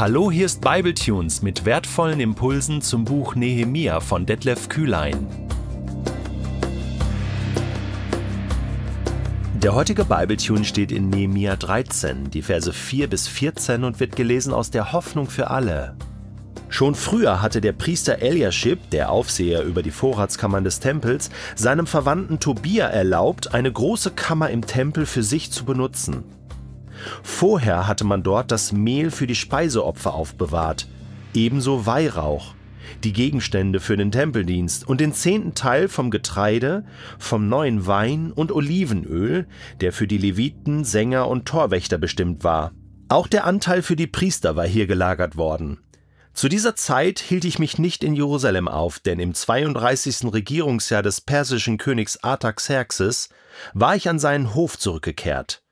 Hallo, hier ist Bibletunes mit wertvollen Impulsen zum Buch Nehemia von Detlef Kühlein. Der heutige Bibletune steht in Nehemia 13, die Verse 4 bis 14 und wird gelesen aus der Hoffnung für alle. Schon früher hatte der Priester Eliashib, der Aufseher über die Vorratskammern des Tempels, seinem Verwandten Tobia erlaubt, eine große Kammer im Tempel für sich zu benutzen. Vorher hatte man dort das Mehl für die Speiseopfer aufbewahrt, ebenso Weihrauch, die Gegenstände für den Tempeldienst und den zehnten Teil vom Getreide, vom neuen Wein und Olivenöl, der für die Leviten, Sänger und Torwächter bestimmt war. Auch der Anteil für die Priester war hier gelagert worden. Zu dieser Zeit hielt ich mich nicht in Jerusalem auf, denn im 32. Regierungsjahr des persischen Königs Artaxerxes war ich an seinen Hof zurückgekehrt.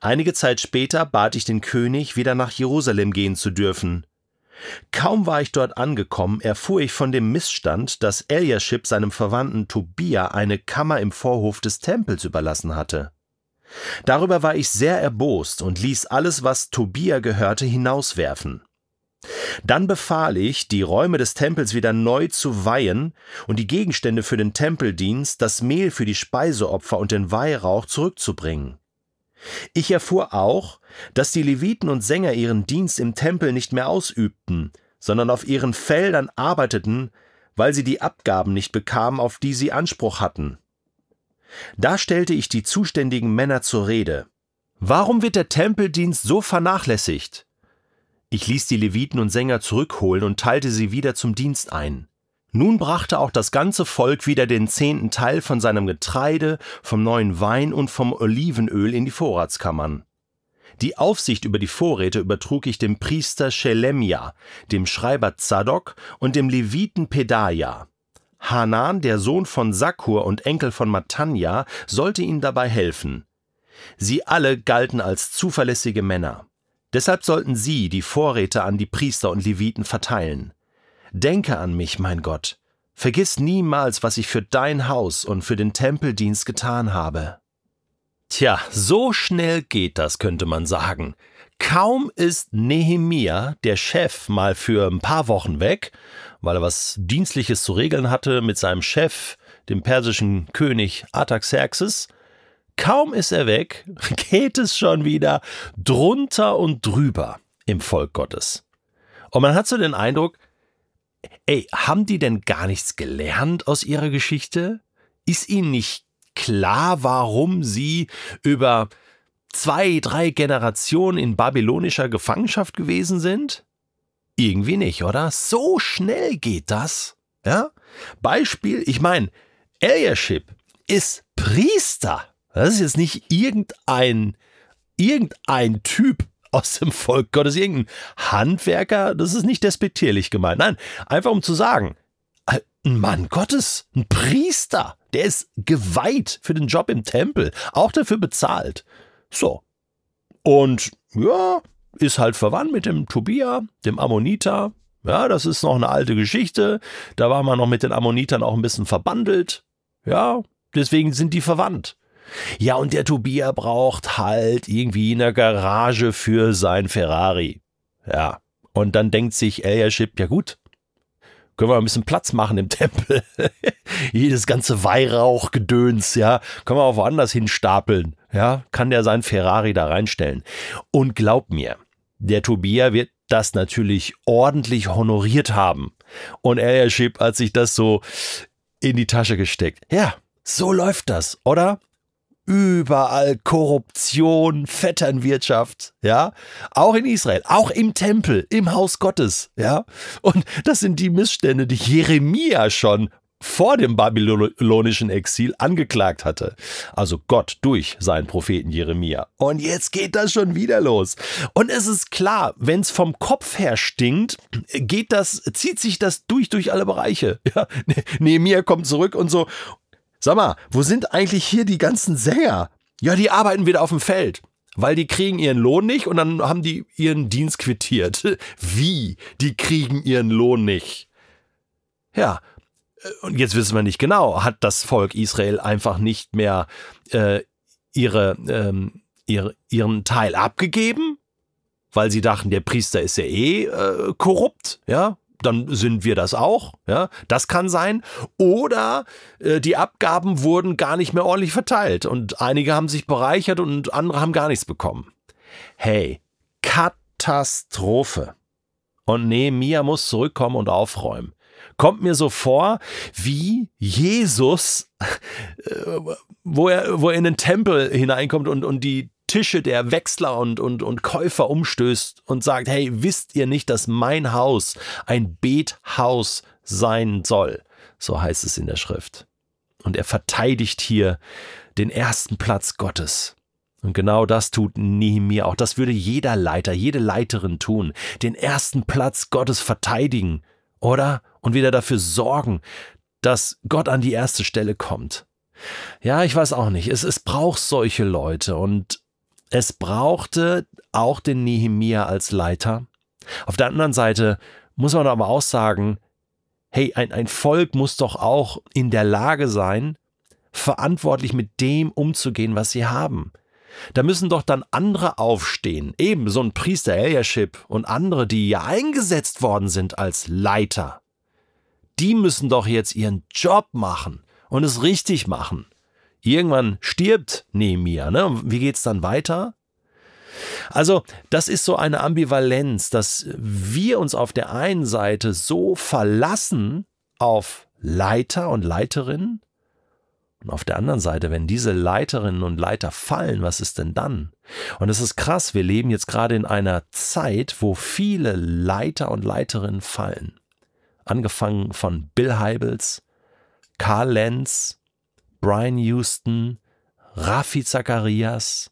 Einige Zeit später bat ich den König, wieder nach Jerusalem gehen zu dürfen. Kaum war ich dort angekommen, erfuhr ich von dem Missstand, dass Eliashib seinem Verwandten Tobia eine Kammer im Vorhof des Tempels überlassen hatte. Darüber war ich sehr erbost und ließ alles, was Tobia gehörte, hinauswerfen. Dann befahl ich, die Räume des Tempels wieder neu zu weihen und die Gegenstände für den Tempeldienst, das Mehl für die Speiseopfer und den Weihrauch zurückzubringen. Ich erfuhr auch, dass die Leviten und Sänger ihren Dienst im Tempel nicht mehr ausübten, sondern auf ihren Feldern arbeiteten, weil sie die Abgaben nicht bekamen, auf die sie Anspruch hatten. Da stellte ich die zuständigen Männer zur Rede. Warum wird der Tempeldienst so vernachlässigt? Ich ließ die Leviten und Sänger zurückholen und teilte sie wieder zum Dienst ein. Nun brachte auch das ganze Volk wieder den zehnten Teil von seinem Getreide, vom neuen Wein und vom Olivenöl in die Vorratskammern. Die Aufsicht über die Vorräte übertrug ich dem Priester Schelemja, dem Schreiber Zadok und dem Leviten Pedaja. Hanan, der Sohn von Sakur und Enkel von Matanja, sollte ihnen dabei helfen. Sie alle galten als zuverlässige Männer. Deshalb sollten sie die Vorräte an die Priester und Leviten verteilen. Denke an mich, mein Gott. Vergiss niemals, was ich für dein Haus und für den Tempeldienst getan habe. Tja, so schnell geht das, könnte man sagen. Kaum ist Nehemia, der Chef, mal für ein paar Wochen weg, weil er was Dienstliches zu regeln hatte mit seinem Chef, dem persischen König Artaxerxes, kaum ist er weg, geht es schon wieder drunter und drüber im Volk Gottes. Und man hat so den Eindruck, Ey, haben die denn gar nichts gelernt aus ihrer Geschichte? Ist ihnen nicht klar, warum sie über zwei, drei Generationen in babylonischer Gefangenschaft gewesen sind? Irgendwie nicht, oder? So schnell geht das. Ja? Beispiel, ich meine, Eliashib ist Priester. Das ist jetzt nicht irgendein, irgendein Typ aus dem Volk Gottes, irgendein Handwerker, das ist nicht despektierlich gemeint. Nein, einfach um zu sagen, ein Mann Gottes, ein Priester, der ist geweiht für den Job im Tempel, auch dafür bezahlt. So. Und ja, ist halt verwandt mit dem Tobia, dem Ammoniter. Ja, das ist noch eine alte Geschichte. Da war man noch mit den Ammonitern auch ein bisschen verbandelt. Ja, deswegen sind die verwandt. Ja, und der Tobia braucht halt irgendwie eine Garage für sein Ferrari. Ja. Und dann denkt sich Eliashib, ja gut, können wir ein bisschen Platz machen im Tempel. Jedes ganze Weihrauchgedöns, ja, können wir auch woanders hinstapeln. Ja, kann der sein Ferrari da reinstellen. Und glaub mir, der Tobia wird das natürlich ordentlich honoriert haben. Und Eliashib hat sich das so in die Tasche gesteckt. Ja, so läuft das, oder? Überall Korruption, Vetternwirtschaft, ja, auch in Israel, auch im Tempel, im Haus Gottes, ja. Und das sind die Missstände, die Jeremia schon vor dem babylonischen Exil angeklagt hatte. Also Gott durch seinen Propheten Jeremia. Und jetzt geht das schon wieder los. Und es ist klar, wenn es vom Kopf her stinkt, geht das, zieht sich das durch durch alle Bereiche. Ja, Nehemia kommt zurück und so, Sag mal, wo sind eigentlich hier die ganzen Sänger? Ja, die arbeiten wieder auf dem Feld. Weil die kriegen ihren Lohn nicht und dann haben die ihren Dienst quittiert. Wie? Die kriegen ihren Lohn nicht. Ja, äh, und jetzt wissen wir nicht genau, hat das Volk Israel einfach nicht mehr äh, ihre, ähm, ihre, ihren Teil abgegeben? weil sie dachten, der Priester ist ja eh äh, korrupt, ja, dann sind wir das auch, ja, das kann sein. Oder äh, die Abgaben wurden gar nicht mehr ordentlich verteilt und einige haben sich bereichert und andere haben gar nichts bekommen. Hey, Katastrophe. Und Nehemiah muss zurückkommen und aufräumen. Kommt mir so vor, wie Jesus, äh, wo er, wo er in den Tempel hineinkommt und, und die Tische der Wechsler und, und, und Käufer umstößt und sagt, hey, wisst ihr nicht, dass mein Haus ein Bethaus sein soll? So heißt es in der Schrift. Und er verteidigt hier den ersten Platz Gottes. Und genau das tut Nehemiah auch. Das würde jeder Leiter, jede Leiterin tun. Den ersten Platz Gottes verteidigen, oder? Und wieder dafür sorgen, dass Gott an die erste Stelle kommt. Ja, ich weiß auch nicht. Es, es braucht solche Leute und es brauchte auch den Nehemia als Leiter. Auf der anderen Seite muss man aber auch sagen, hey, ein, ein Volk muss doch auch in der Lage sein, verantwortlich mit dem umzugehen, was sie haben. Da müssen doch dann andere aufstehen, eben so ein Priester Eliashib und andere, die ja eingesetzt worden sind als Leiter. Die müssen doch jetzt ihren Job machen und es richtig machen. Irgendwann stirbt Nehemiah, ne? Wie geht's dann weiter? Also, das ist so eine Ambivalenz, dass wir uns auf der einen Seite so verlassen auf Leiter und Leiterinnen und auf der anderen Seite, wenn diese Leiterinnen und Leiter fallen, was ist denn dann? Und es ist krass, wir leben jetzt gerade in einer Zeit, wo viele Leiter und Leiterinnen fallen. Angefangen von Bill Heibels, Karl Lenz, Brian Houston, Raffi Zacharias,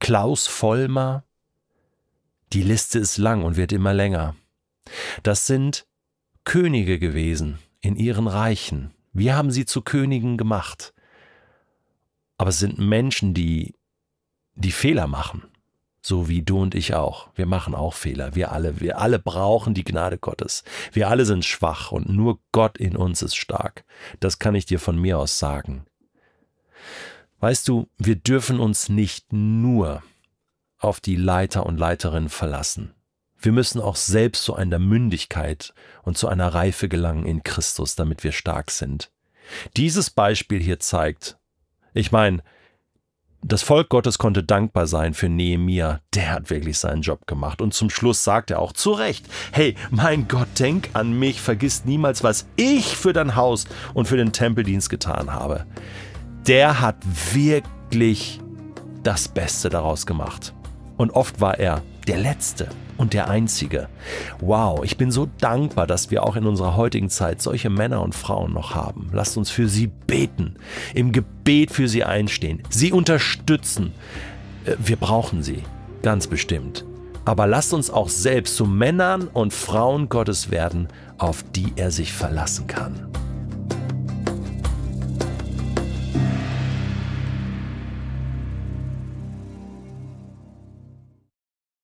Klaus Vollmer. Die Liste ist lang und wird immer länger. Das sind Könige gewesen in ihren Reichen. Wir haben sie zu Königen gemacht. Aber es sind Menschen, die, die Fehler machen. So wie du und ich auch. Wir machen auch Fehler. Wir alle, wir alle brauchen die Gnade Gottes. Wir alle sind schwach und nur Gott in uns ist stark. Das kann ich dir von mir aus sagen. Weißt du, wir dürfen uns nicht nur auf die Leiter und Leiterinnen verlassen. Wir müssen auch selbst zu einer Mündigkeit und zu einer Reife gelangen in Christus, damit wir stark sind. Dieses Beispiel hier zeigt, ich meine, das Volk Gottes konnte dankbar sein für Nehemia. Der hat wirklich seinen Job gemacht. Und zum Schluss sagt er auch zu Recht: Hey, mein Gott, denk an mich, vergiss niemals, was ich für dein Haus und für den Tempeldienst getan habe. Der hat wirklich das Beste daraus gemacht. Und oft war er der Letzte und der Einzige. Wow, ich bin so dankbar, dass wir auch in unserer heutigen Zeit solche Männer und Frauen noch haben. Lasst uns für sie beten, im Gebet für sie einstehen, sie unterstützen. Äh, wir brauchen sie, ganz bestimmt. Aber lasst uns auch selbst zu Männern und Frauen Gottes werden, auf die er sich verlassen kann.